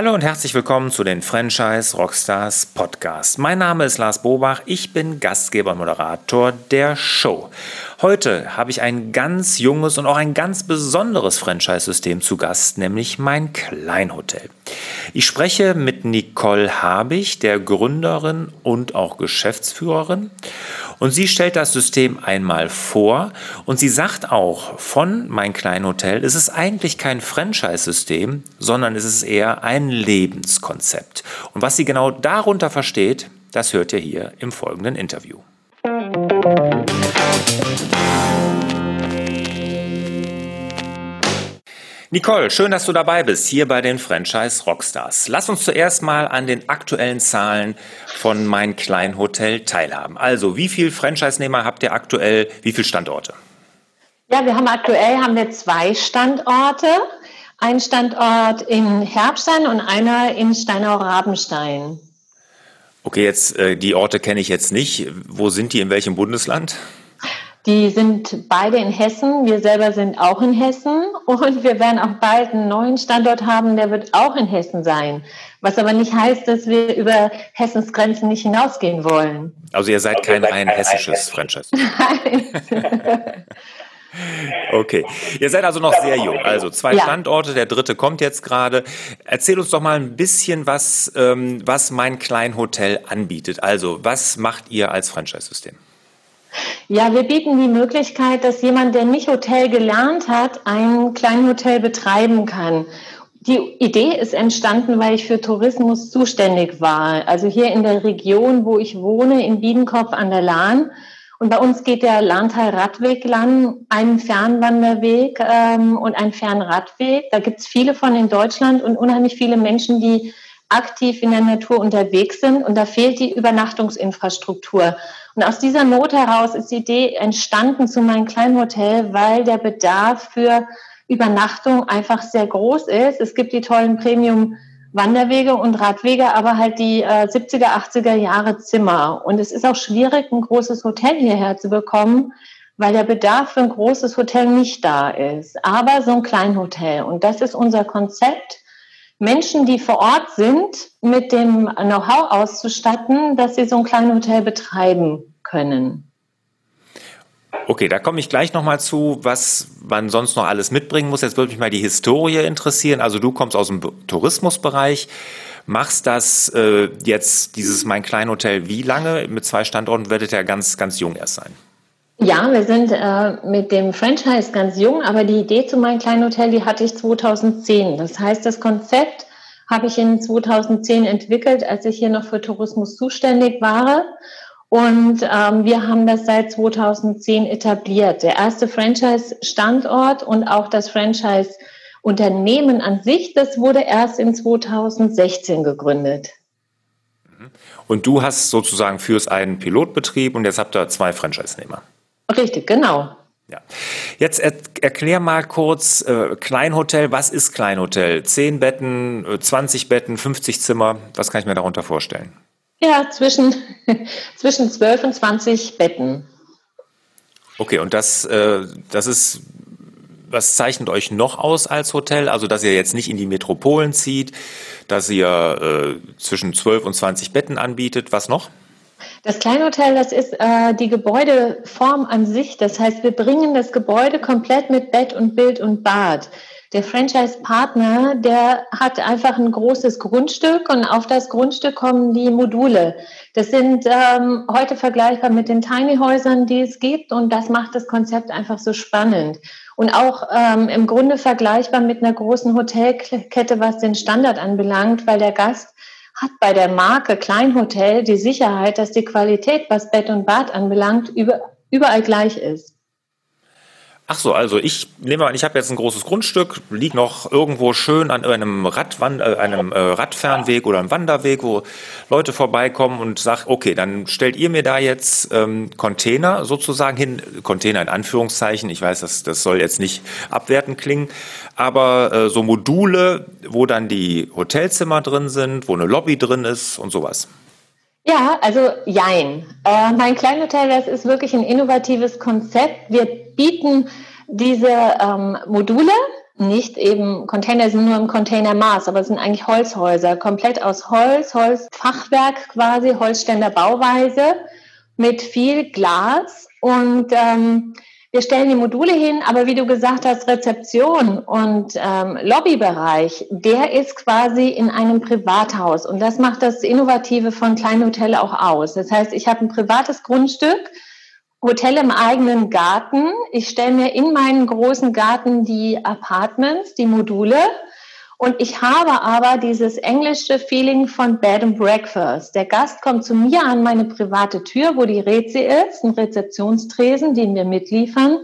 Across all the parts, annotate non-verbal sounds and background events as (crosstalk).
Hallo und herzlich willkommen zu den Franchise Rockstars Podcast. Mein Name ist Lars Bobach, ich bin Gastgeber und Moderator der Show. Heute habe ich ein ganz junges und auch ein ganz besonderes Franchise-System zu Gast, nämlich mein Kleinhotel. Ich spreche mit Nicole Habig, der Gründerin und auch Geschäftsführerin. Und sie stellt das System einmal vor und sie sagt auch, von Mein Kleinhotel ist es eigentlich kein Franchise-System, sondern es ist eher ein Lebenskonzept. Und was sie genau darunter versteht, das hört ihr hier im folgenden Interview. Nicole, schön, dass du dabei bist, hier bei den Franchise Rockstars. Lass uns zuerst mal an den aktuellen Zahlen von Mein Kleinhotel teilhaben. Also, wie viele Franchise-Nehmer habt ihr aktuell, wie viele Standorte? Ja, wir haben aktuell haben wir zwei Standorte. Ein Standort in Herbstein und einer in Steinau-Rabenstein. Okay, jetzt äh, die Orte kenne ich jetzt nicht. Wo sind die? In welchem Bundesland? Die sind beide in Hessen. Wir selber sind auch in Hessen. Und wir werden auch bald einen neuen Standort haben, der wird auch in Hessen sein. Was aber nicht heißt, dass wir über Hessens Grenzen nicht hinausgehen wollen. Also ihr seid kein rein hessisches Franchise. Nein. Okay, ihr seid also noch sehr jung. Also zwei ja. Standorte, der dritte kommt jetzt gerade. Erzähl uns doch mal ein bisschen, was, ähm, was mein Kleinhotel anbietet. Also was macht ihr als Franchise-System? Ja, wir bieten die Möglichkeit, dass jemand, der nicht Hotel gelernt hat, ein Kleinhotel betreiben kann. Die Idee ist entstanden, weil ich für Tourismus zuständig war. Also hier in der Region, wo ich wohne, in Biedenkopf an der Lahn. Und bei uns geht der Lahntal Radweg lang, ein Fernwanderweg ähm, und ein Fernradweg. Da gibt es viele von in Deutschland und unheimlich viele Menschen, die aktiv in der Natur unterwegs sind. Und da fehlt die Übernachtungsinfrastruktur. Und aus dieser Not heraus ist die Idee entstanden zu meinem Kleinhotel, weil der Bedarf für Übernachtung einfach sehr groß ist. Es gibt die tollen Premium Wanderwege und Radwege, aber halt die äh, 70er, 80er Jahre Zimmer. Und es ist auch schwierig, ein großes Hotel hierher zu bekommen, weil der Bedarf für ein großes Hotel nicht da ist. Aber so ein Kleinhotel. Und das ist unser Konzept Menschen, die vor Ort sind, mit dem Know-how auszustatten, dass sie so ein kleines Hotel betreiben können. Okay, da komme ich gleich nochmal zu, was man sonst noch alles mitbringen muss. Jetzt würde mich mal die Historie interessieren. Also du kommst aus dem Tourismusbereich, machst das äh, jetzt, dieses Mein Kleinhotel, wie lange? Mit zwei Standorten werdet ihr ganz, ganz jung erst sein. Ja, wir sind äh, mit dem Franchise ganz jung, aber die Idee zu meinem kleinen Hotel, die hatte ich 2010. Das heißt, das Konzept habe ich in 2010 entwickelt, als ich hier noch für Tourismus zuständig war. Und ähm, wir haben das seit 2010 etabliert. Der erste Franchise-Standort und auch das Franchise-Unternehmen an sich, das wurde erst in 2016 gegründet. Und du hast sozusagen fürs einen Pilotbetrieb und jetzt habt ihr zwei Franchise-Nehmer. Richtig, genau. Ja. Jetzt er, erklär mal kurz äh, Kleinhotel. Was ist Kleinhotel? Zehn Betten, 20 äh, Betten, 50 Zimmer. Was kann ich mir darunter vorstellen? Ja, zwischen, (laughs) zwischen 12 und 20 Betten. Okay, und das, äh, das ist, was zeichnet euch noch aus als Hotel? Also, dass ihr jetzt nicht in die Metropolen zieht, dass ihr äh, zwischen 12 und 20 Betten anbietet. Was noch? Das Kleinhotel, das ist äh, die Gebäudeform an sich. Das heißt, wir bringen das Gebäude komplett mit Bett und Bild und Bad. Der Franchise-Partner, der hat einfach ein großes Grundstück und auf das Grundstück kommen die Module. Das sind ähm, heute vergleichbar mit den Tiny-Häusern, die es gibt und das macht das Konzept einfach so spannend. Und auch ähm, im Grunde vergleichbar mit einer großen Hotelkette, was den Standard anbelangt, weil der Gast hat bei der Marke Kleinhotel die Sicherheit, dass die Qualität, was Bett und Bad anbelangt, überall gleich ist. Ach so, also ich nehme an, ich habe jetzt ein großes Grundstück, liegt noch irgendwo schön an einem, Radwand, äh, einem äh, Radfernweg oder einem Wanderweg, wo Leute vorbeikommen und sagt, okay, dann stellt ihr mir da jetzt ähm, Container sozusagen hin, Container in Anführungszeichen, ich weiß, das, das soll jetzt nicht abwertend klingen, aber äh, so Module, wo dann die Hotelzimmer drin sind, wo eine Lobby drin ist und sowas. Ja, also jein. Äh, mein Kleinhotel, das ist wirklich ein innovatives Konzept. Wir bieten diese ähm, Module nicht eben, Container sind nur im Containermaß, aber es sind eigentlich Holzhäuser, komplett aus Holz, Holzfachwerk quasi, Holzständer Bauweise mit viel Glas und ähm, wir stellen die Module hin, aber wie du gesagt hast, Rezeption und ähm, Lobbybereich, der ist quasi in einem Privathaus. Und das macht das Innovative von Kleinhotel auch aus. Das heißt, ich habe ein privates Grundstück, Hotel im eigenen Garten. Ich stelle mir in meinen großen Garten die Apartments, die Module und ich habe aber dieses englische Feeling von Bed and Breakfast. Der Gast kommt zu mir an meine private Tür, wo die Rezi ist, ein Rezeptionstresen, den wir mitliefern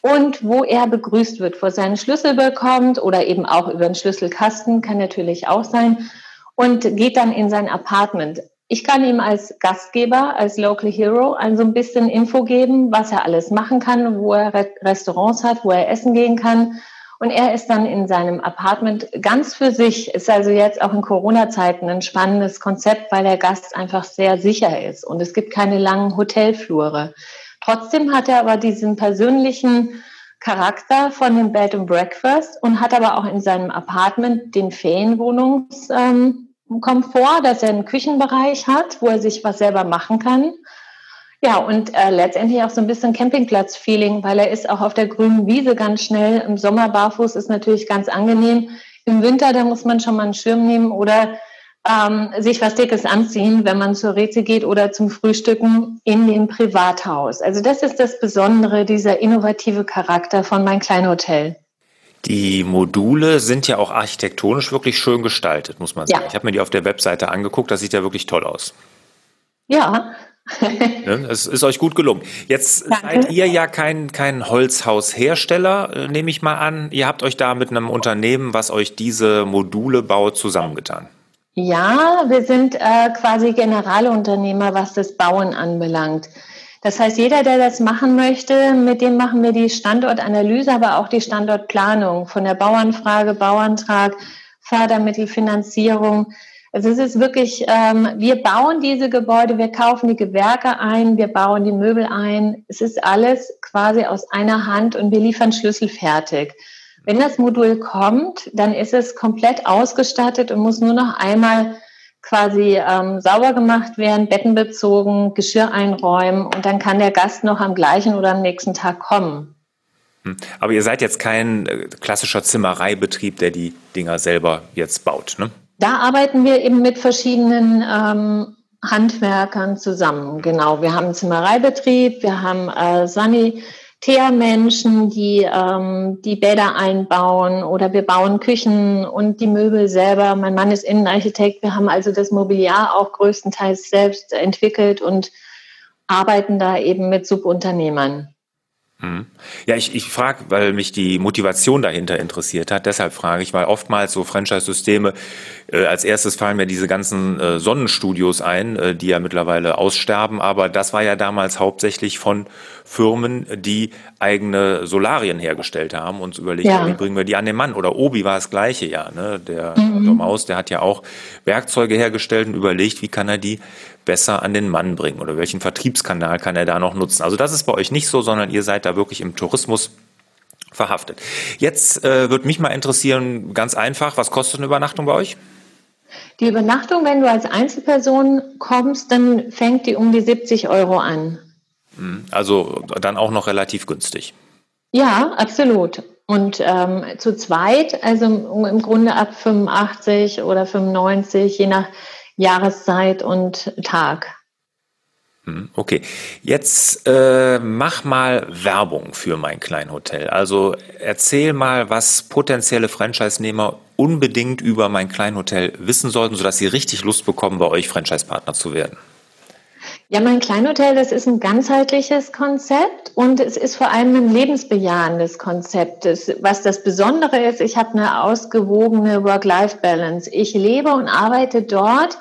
und wo er begrüßt wird, wo seinen Schlüssel bekommt oder eben auch über einen Schlüsselkasten, kann natürlich auch sein, und geht dann in sein Apartment. Ich kann ihm als Gastgeber, als Local Hero, ein so ein bisschen Info geben, was er alles machen kann, wo er Restaurants hat, wo er essen gehen kann und er ist dann in seinem Apartment ganz für sich. Ist also jetzt auch in Corona-Zeiten ein spannendes Konzept, weil der Gast einfach sehr sicher ist und es gibt keine langen Hotelflure. Trotzdem hat er aber diesen persönlichen Charakter von dem Bed and Breakfast und hat aber auch in seinem Apartment den Ferienwohnungskomfort, ähm, dass er einen Küchenbereich hat, wo er sich was selber machen kann ja, und äh, letztendlich auch so ein bisschen Campingplatz-Feeling, weil er ist auch auf der grünen Wiese ganz schnell. Im Sommer barfuß ist natürlich ganz angenehm. Im Winter, da muss man schon mal einen Schirm nehmen oder ähm, sich was Dickes anziehen, wenn man zur Reze geht oder zum Frühstücken in dem Privathaus. Also das ist das Besondere, dieser innovative Charakter von mein Kleinhotel. Die Module sind ja auch architektonisch wirklich schön gestaltet, muss man sagen. Ja. Ich habe mir die auf der Webseite angeguckt, das sieht ja wirklich toll aus. Ja? Es ist euch gut gelungen. Jetzt Danke. seid ihr ja kein, kein Holzhaushersteller, äh, nehme ich mal an. Ihr habt euch da mit einem Unternehmen, was euch diese Module baut, zusammengetan. Ja, wir sind äh, quasi Generalunternehmer, was das Bauen anbelangt. Das heißt, jeder, der das machen möchte, mit dem machen wir die Standortanalyse, aber auch die Standortplanung von der Bauanfrage, Bauantrag, Fördermittelfinanzierung also es ist wirklich, ähm, wir bauen diese Gebäude, wir kaufen die Gewerke ein, wir bauen die Möbel ein. Es ist alles quasi aus einer Hand und wir liefern Schlüssel fertig. Wenn das Modul kommt, dann ist es komplett ausgestattet und muss nur noch einmal quasi ähm, sauber gemacht werden, Betten bezogen, Geschirr einräumen und dann kann der Gast noch am gleichen oder am nächsten Tag kommen. Hm. Aber ihr seid jetzt kein äh, klassischer Zimmereibetrieb, der die Dinger selber jetzt baut, ne? Da arbeiten wir eben mit verschiedenen ähm, Handwerkern zusammen. Genau, wir haben Zimmereibetrieb, wir haben äh, Sanitärmenschen, die ähm, die Bäder einbauen oder wir bauen Küchen und die Möbel selber. Mein Mann ist Innenarchitekt. Wir haben also das Mobiliar auch größtenteils selbst entwickelt und arbeiten da eben mit Subunternehmern. Mhm. Ja, ich, ich frage, weil mich die Motivation dahinter interessiert hat. Deshalb frage ich, weil oftmals so Franchise-Systeme, äh, als erstes fallen mir diese ganzen äh, Sonnenstudios ein, äh, die ja mittlerweile aussterben. Aber das war ja damals hauptsächlich von Firmen, die eigene Solarien hergestellt haben und überlegt, ja. wie bringen wir die an den Mann. Oder Obi war das gleiche ja. Ne? Der mhm. Maus, der hat ja auch Werkzeuge hergestellt und überlegt, wie kann er die besser an den Mann bringen oder welchen Vertriebskanal kann er da noch nutzen. Also das ist bei euch nicht so, sondern ihr seid da wirklich im Tourismus verhaftet. Jetzt äh, würde mich mal interessieren, ganz einfach, was kostet eine Übernachtung bei euch? Die Übernachtung, wenn du als Einzelperson kommst, dann fängt die um die 70 Euro an. Hm, also dann auch noch relativ günstig. Ja, absolut. Und ähm, zu zweit, also im Grunde ab 85 oder 95, je nach Jahreszeit und Tag. Hm, okay, jetzt äh, mach mal Werbung für mein Kleinhotel. Also erzähl mal, was potenzielle Franchise-Nehmer unbedingt über mein Kleinhotel wissen sollten, sodass sie richtig Lust bekommen, bei euch Franchise-Partner zu werden. Ja, mein Kleinhotel, das ist ein ganzheitliches Konzept und es ist vor allem ein lebensbejahendes Konzept. Was das Besondere ist, ich habe eine ausgewogene Work-Life-Balance. Ich lebe und arbeite dort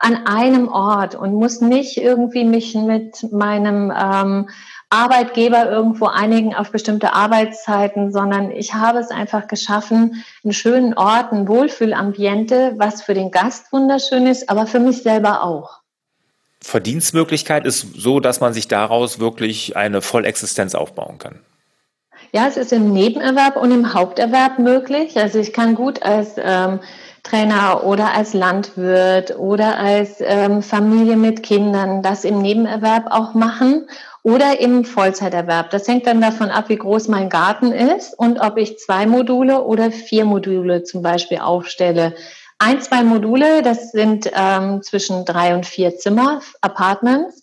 an einem Ort und muss nicht irgendwie mich mit meinem ähm, Arbeitgeber irgendwo einigen auf bestimmte Arbeitszeiten, sondern ich habe es einfach geschaffen, einen schönen Ort, ein Wohlfühlambiente, was für den Gast wunderschön ist, aber für mich selber auch. Verdienstmöglichkeit ist so, dass man sich daraus wirklich eine Vollexistenz aufbauen kann. Ja, es ist im Nebenerwerb und im Haupterwerb möglich. Also ich kann gut als ähm, Trainer oder als Landwirt oder als ähm, Familie mit Kindern das im Nebenerwerb auch machen oder im Vollzeiterwerb. Das hängt dann davon ab, wie groß mein Garten ist und ob ich zwei Module oder vier Module zum Beispiel aufstelle. Ein, zwei Module, das sind ähm, zwischen drei und vier Zimmer, Apartments.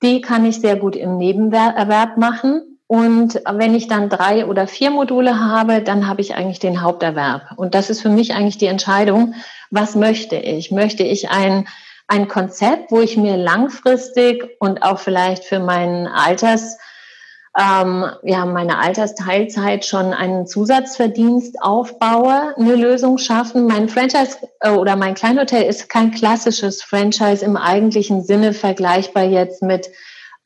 Die kann ich sehr gut im Nebenerwerb machen. Und wenn ich dann drei oder vier Module habe, dann habe ich eigentlich den Haupterwerb. Und das ist für mich eigentlich die Entscheidung, was möchte ich? Möchte ich ein, ein Konzept, wo ich mir langfristig und auch vielleicht für meinen Alters, ähm, ja, meine Altersteilzeit schon einen Zusatzverdienst aufbaue, eine Lösung schaffen. Mein Franchise äh, oder mein Kleinhotel ist kein klassisches Franchise im eigentlichen Sinne vergleichbar jetzt mit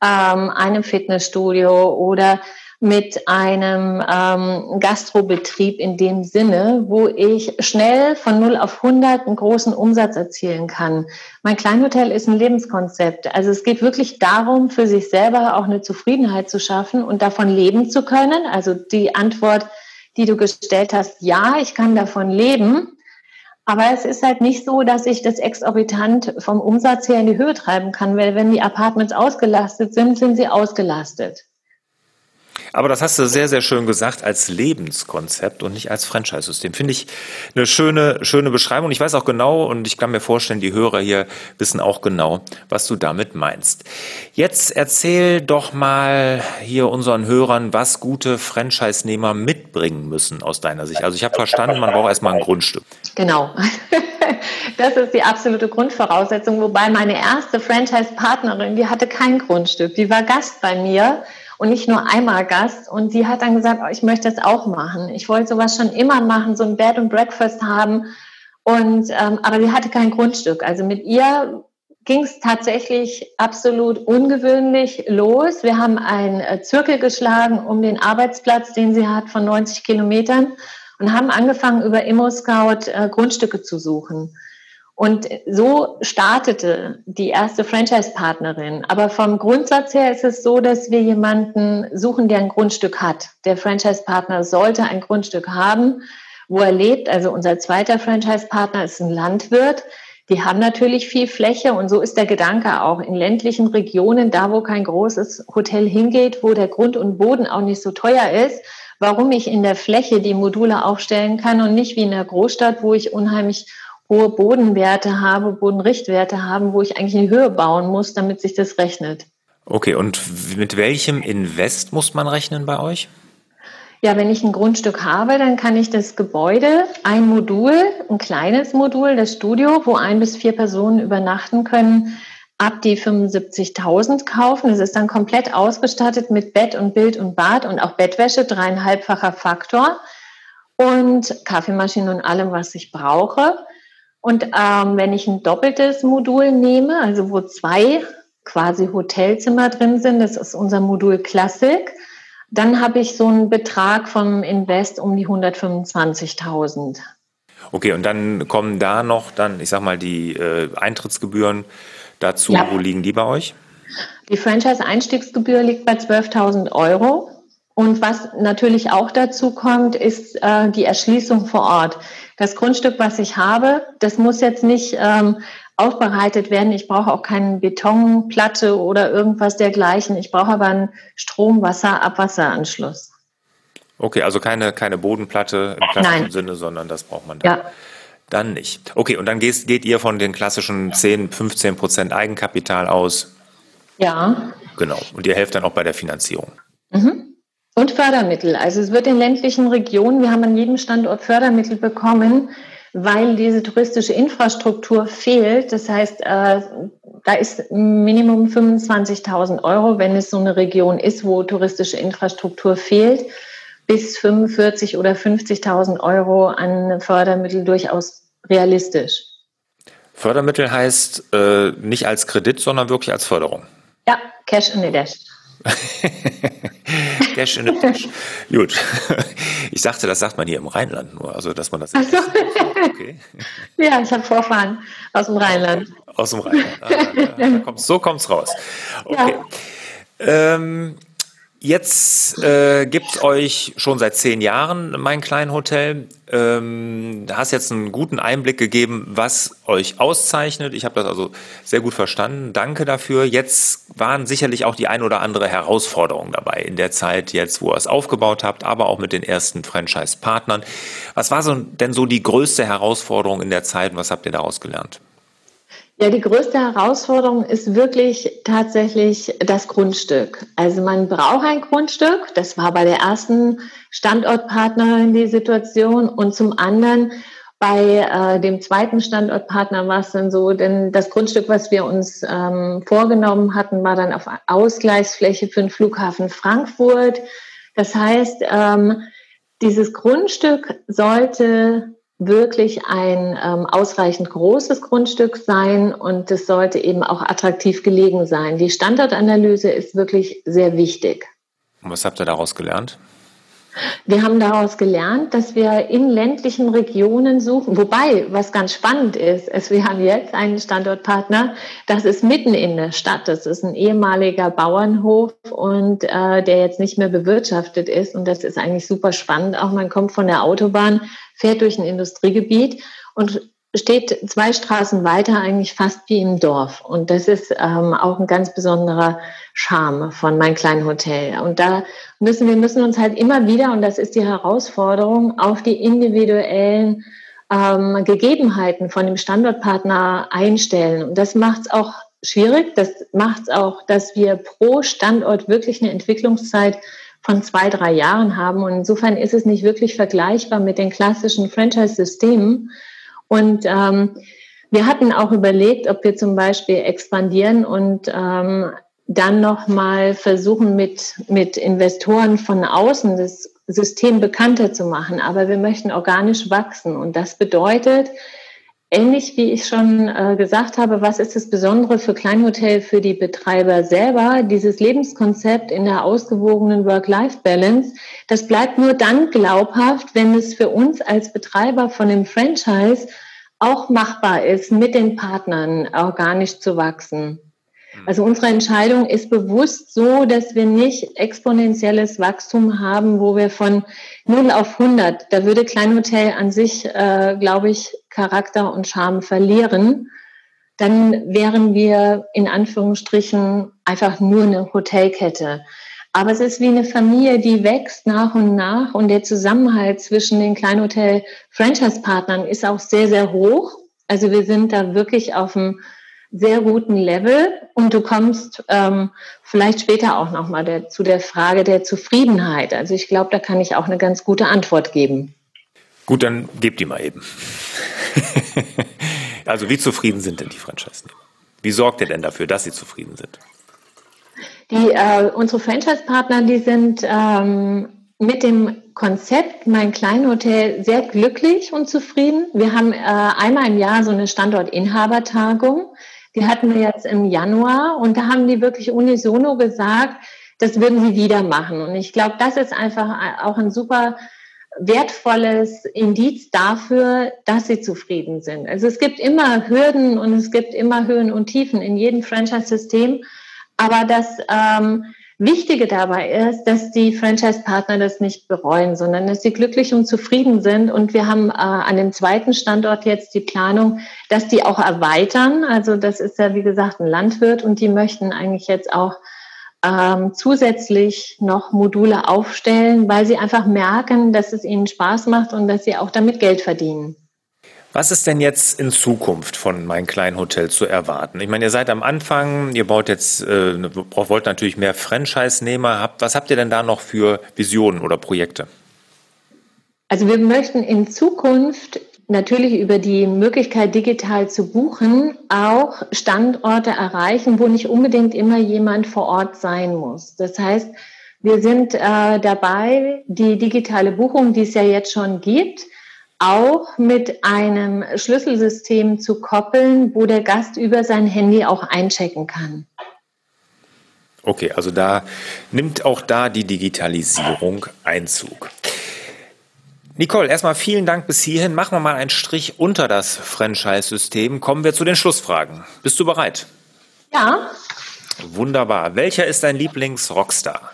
ähm, einem Fitnessstudio oder mit einem ähm, Gastrobetrieb in dem Sinne, wo ich schnell von 0 auf 100 einen großen Umsatz erzielen kann. Mein Kleinhotel ist ein Lebenskonzept. Also es geht wirklich darum, für sich selber auch eine Zufriedenheit zu schaffen und davon leben zu können. Also die Antwort, die du gestellt hast, ja, ich kann davon leben. Aber es ist halt nicht so, dass ich das exorbitant vom Umsatz her in die Höhe treiben kann, weil wenn die Apartments ausgelastet sind, sind sie ausgelastet. Aber das hast du sehr, sehr schön gesagt als Lebenskonzept und nicht als Franchise-System. Finde ich eine schöne, schöne Beschreibung. Ich weiß auch genau und ich kann mir vorstellen, die Hörer hier wissen auch genau, was du damit meinst. Jetzt erzähl doch mal hier unseren Hörern, was gute Franchise-Nehmer mitbringen müssen aus deiner Sicht. Also ich habe verstanden, man braucht erstmal ein Grundstück. Genau. (laughs) Das ist die absolute Grundvoraussetzung. Wobei meine erste Franchise-Partnerin, die hatte kein Grundstück. Die war Gast bei mir und nicht nur einmal Gast. Und sie hat dann gesagt, oh, ich möchte das auch machen. Ich wollte sowas schon immer machen, so ein Bed and Breakfast haben. Und ähm, aber sie hatte kein Grundstück. Also mit ihr ging es tatsächlich absolut ungewöhnlich los. Wir haben einen äh, Zirkel geschlagen um den Arbeitsplatz, den sie hat, von 90 Kilometern und haben angefangen, über ImmoScout äh, Grundstücke zu suchen. Und so startete die erste Franchise-Partnerin. Aber vom Grundsatz her ist es so, dass wir jemanden suchen, der ein Grundstück hat. Der Franchise-Partner sollte ein Grundstück haben, wo er lebt. Also unser zweiter Franchise-Partner ist ein Landwirt. Die haben natürlich viel Fläche und so ist der Gedanke auch in ländlichen Regionen, da wo kein großes Hotel hingeht, wo der Grund und Boden auch nicht so teuer ist, warum ich in der Fläche die Module aufstellen kann und nicht wie in der Großstadt, wo ich unheimlich hohe Bodenwerte habe, Bodenrichtwerte haben, wo ich eigentlich in die Höhe bauen muss, damit sich das rechnet. Okay, und mit welchem Invest muss man rechnen bei euch? Ja, wenn ich ein Grundstück habe, dann kann ich das Gebäude, ein Modul, ein kleines Modul, das Studio, wo ein bis vier Personen übernachten können, ab die 75.000 kaufen. Es ist dann komplett ausgestattet mit Bett und Bild und Bad und auch Bettwäsche, dreieinhalbfacher Faktor und Kaffeemaschine und allem, was ich brauche. Und ähm, wenn ich ein doppeltes Modul nehme, also wo zwei quasi Hotelzimmer drin sind, das ist unser Modul Classic, dann habe ich so einen Betrag vom Invest um die 125.000. Okay, und dann kommen da noch dann, ich sag mal, die äh, Eintrittsgebühren dazu. Ja. Wo liegen die bei euch? Die Franchise-Einstiegsgebühr liegt bei 12.000 Euro. Und was natürlich auch dazu kommt, ist äh, die Erschließung vor Ort. Das Grundstück, was ich habe, das muss jetzt nicht ähm, aufbereitet werden. Ich brauche auch keine Betonplatte oder irgendwas dergleichen. Ich brauche aber einen Strom-, Wasser-, Abwasseranschluss. Okay, also keine, keine Bodenplatte im klassischen Nein. Sinne, sondern das braucht man dann. Ja. Dann nicht. Okay, und dann geht, geht ihr von den klassischen 10, 15 Prozent Eigenkapital aus? Ja. Genau. Und ihr helft dann auch bei der Finanzierung. Mhm. Und Fördermittel. Also es wird in ländlichen Regionen, wir haben an jedem Standort Fördermittel bekommen, weil diese touristische Infrastruktur fehlt. Das heißt, äh, da ist Minimum 25.000 Euro, wenn es so eine Region ist, wo touristische Infrastruktur fehlt, bis 45 oder 50.000 Euro an Fördermittel durchaus realistisch. Fördermittel heißt äh, nicht als Kredit, sondern wirklich als Förderung. Ja, Cash in the Dash. (laughs) Cash in the Dash. Gut. (laughs) Ich sagte, das sagt man hier im Rheinland nur, also dass man das. So. Okay. (laughs) Ja, ich habe Vorfahren aus dem Rheinland. Aus dem Rheinland. Ah, da kommt's, so kommt's raus. Okay. Ja. Ähm, Jetzt äh, gibt euch schon seit zehn Jahren mein kleines Hotel. Ähm, hast jetzt einen guten Einblick gegeben, was euch auszeichnet. Ich habe das also sehr gut verstanden. Danke dafür. Jetzt waren sicherlich auch die ein oder andere Herausforderung dabei in der Zeit jetzt, wo ihr es aufgebaut habt, aber auch mit den ersten Franchise-Partnern. Was war so, denn so die größte Herausforderung in der Zeit und was habt ihr daraus gelernt? Ja, die größte Herausforderung ist wirklich tatsächlich das Grundstück. Also man braucht ein Grundstück. Das war bei der ersten Standortpartnerin die Situation. Und zum anderen bei äh, dem zweiten Standortpartner war es dann so, denn das Grundstück, was wir uns ähm, vorgenommen hatten, war dann auf Ausgleichsfläche für den Flughafen Frankfurt. Das heißt, ähm, dieses Grundstück sollte wirklich ein ähm, ausreichend großes Grundstück sein und es sollte eben auch attraktiv gelegen sein. Die Standortanalyse ist wirklich sehr wichtig. Und was habt ihr daraus gelernt? Wir haben daraus gelernt, dass wir in ländlichen Regionen suchen. Wobei, was ganz spannend ist, ist, wir haben jetzt einen Standortpartner, das ist mitten in der Stadt. Das ist ein ehemaliger Bauernhof und äh, der jetzt nicht mehr bewirtschaftet ist. Und das ist eigentlich super spannend. Auch man kommt von der Autobahn, fährt durch ein Industriegebiet und steht zwei Straßen weiter eigentlich fast wie im Dorf. Und das ist ähm, auch ein ganz besonderer Charme von mein kleinen Hotel. Und da müssen wir müssen uns halt immer wieder, und das ist die Herausforderung, auf die individuellen ähm, Gegebenheiten von dem Standortpartner einstellen. Und das macht es auch schwierig. Das macht es auch, dass wir pro Standort wirklich eine Entwicklungszeit von zwei, drei Jahren haben. Und insofern ist es nicht wirklich vergleichbar mit den klassischen Franchise-Systemen, und ähm, wir hatten auch überlegt, ob wir zum Beispiel expandieren und ähm, dann nochmal versuchen, mit, mit Investoren von außen das System bekannter zu machen. Aber wir möchten organisch wachsen. Und das bedeutet, ähnlich wie ich schon äh, gesagt habe, was ist das Besondere für Kleinhotel für die Betreiber selber? Dieses Lebenskonzept in der ausgewogenen Work-Life-Balance, das bleibt nur dann glaubhaft, wenn es für uns als Betreiber von dem Franchise auch machbar ist, mit den Partnern organisch zu wachsen. Also unsere Entscheidung ist bewusst so, dass wir nicht exponentielles Wachstum haben, wo wir von 0 auf 100, da würde Kleinhotel an sich, äh, glaube ich, Charakter und Charme verlieren. Dann wären wir in Anführungsstrichen einfach nur eine Hotelkette. Aber es ist wie eine Familie, die wächst nach und nach und der Zusammenhalt zwischen den Kleinhotel-Franchise-Partnern ist auch sehr, sehr hoch. Also wir sind da wirklich auf einem sehr guten Level und du kommst ähm, vielleicht später auch nochmal der, zu der Frage der Zufriedenheit. Also ich glaube, da kann ich auch eine ganz gute Antwort geben. Gut, dann gebt die mal eben. (laughs) also wie zufrieden sind denn die Franchise-Nehmer? Wie sorgt ihr denn dafür, dass sie zufrieden sind? Die, äh, unsere Franchise-Partner, die sind ähm, mit dem Konzept Mein Kleinhotel sehr glücklich und zufrieden. Wir haben äh, einmal im Jahr so eine Standortinhabertagung. Die hatten wir jetzt im Januar und da haben die wirklich unisono gesagt, das würden sie wieder machen. Und ich glaube, das ist einfach auch ein super wertvolles Indiz dafür, dass sie zufrieden sind. Also es gibt immer Hürden und es gibt immer Höhen und Tiefen in jedem Franchise-System. Aber das ähm, Wichtige dabei ist, dass die Franchise-Partner das nicht bereuen, sondern dass sie glücklich und zufrieden sind. Und wir haben äh, an dem zweiten Standort jetzt die Planung, dass die auch erweitern. Also das ist ja, wie gesagt, ein Landwirt und die möchten eigentlich jetzt auch ähm, zusätzlich noch Module aufstellen, weil sie einfach merken, dass es ihnen Spaß macht und dass sie auch damit Geld verdienen. Was ist denn jetzt in Zukunft von mein kleinen Hotel zu erwarten? Ich meine, ihr seid am Anfang, ihr baut jetzt, äh, wollt natürlich mehr Franchise-Nehmer. Was habt ihr denn da noch für Visionen oder Projekte? Also wir möchten in Zukunft natürlich über die Möglichkeit, digital zu buchen, auch Standorte erreichen, wo nicht unbedingt immer jemand vor Ort sein muss. Das heißt, wir sind äh, dabei, die digitale Buchung, die es ja jetzt schon gibt, auch mit einem Schlüsselsystem zu koppeln, wo der Gast über sein Handy auch einchecken kann. Okay, also da nimmt auch da die Digitalisierung Einzug. Nicole, erstmal vielen Dank bis hierhin. Machen wir mal einen Strich unter das Franchise-System. Kommen wir zu den Schlussfragen. Bist du bereit? Ja. Wunderbar. Welcher ist dein Lieblings-Rockstar?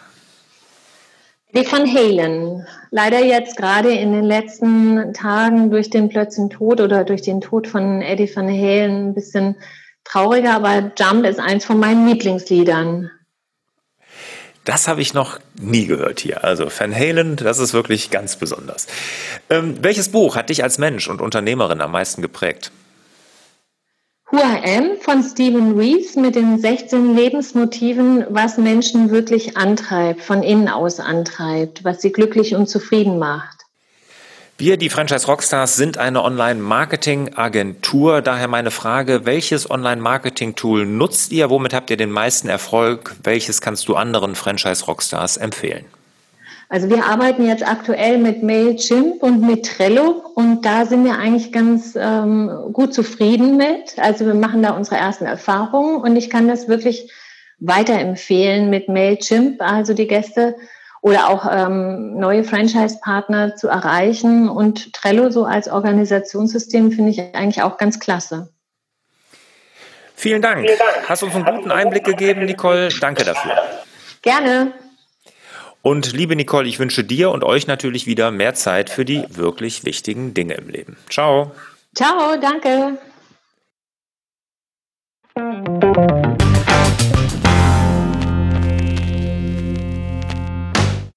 Die Van Halen. Leider jetzt gerade in den letzten Tagen durch den plötzlichen Tod oder durch den Tod von Eddie Van Halen ein bisschen trauriger, aber Jump ist eins von meinen Lieblingsliedern. Das habe ich noch nie gehört hier. Also Van Halen, das ist wirklich ganz besonders. Ähm, welches Buch hat dich als Mensch und Unternehmerin am meisten geprägt? Who I Am von Stephen Rees mit den 16 Lebensmotiven, was Menschen wirklich antreibt, von innen aus antreibt, was sie glücklich und zufrieden macht. Wir, die Franchise Rockstars, sind eine Online-Marketing-Agentur. Daher meine Frage, welches Online-Marketing-Tool nutzt ihr? Womit habt ihr den meisten Erfolg? Welches kannst du anderen Franchise Rockstars empfehlen? Also wir arbeiten jetzt aktuell mit Mailchimp und mit Trello und da sind wir eigentlich ganz ähm, gut zufrieden mit. Also wir machen da unsere ersten Erfahrungen und ich kann das wirklich weiterempfehlen mit Mailchimp. Also die Gäste oder auch ähm, neue Franchise-Partner zu erreichen. Und Trello so als Organisationssystem finde ich eigentlich auch ganz klasse. Vielen Dank. Hast uns einen guten Einblick gegeben, Nicole. Danke dafür. Gerne. Und liebe Nicole, ich wünsche dir und euch natürlich wieder mehr Zeit für die wirklich wichtigen Dinge im Leben. Ciao. Ciao, danke.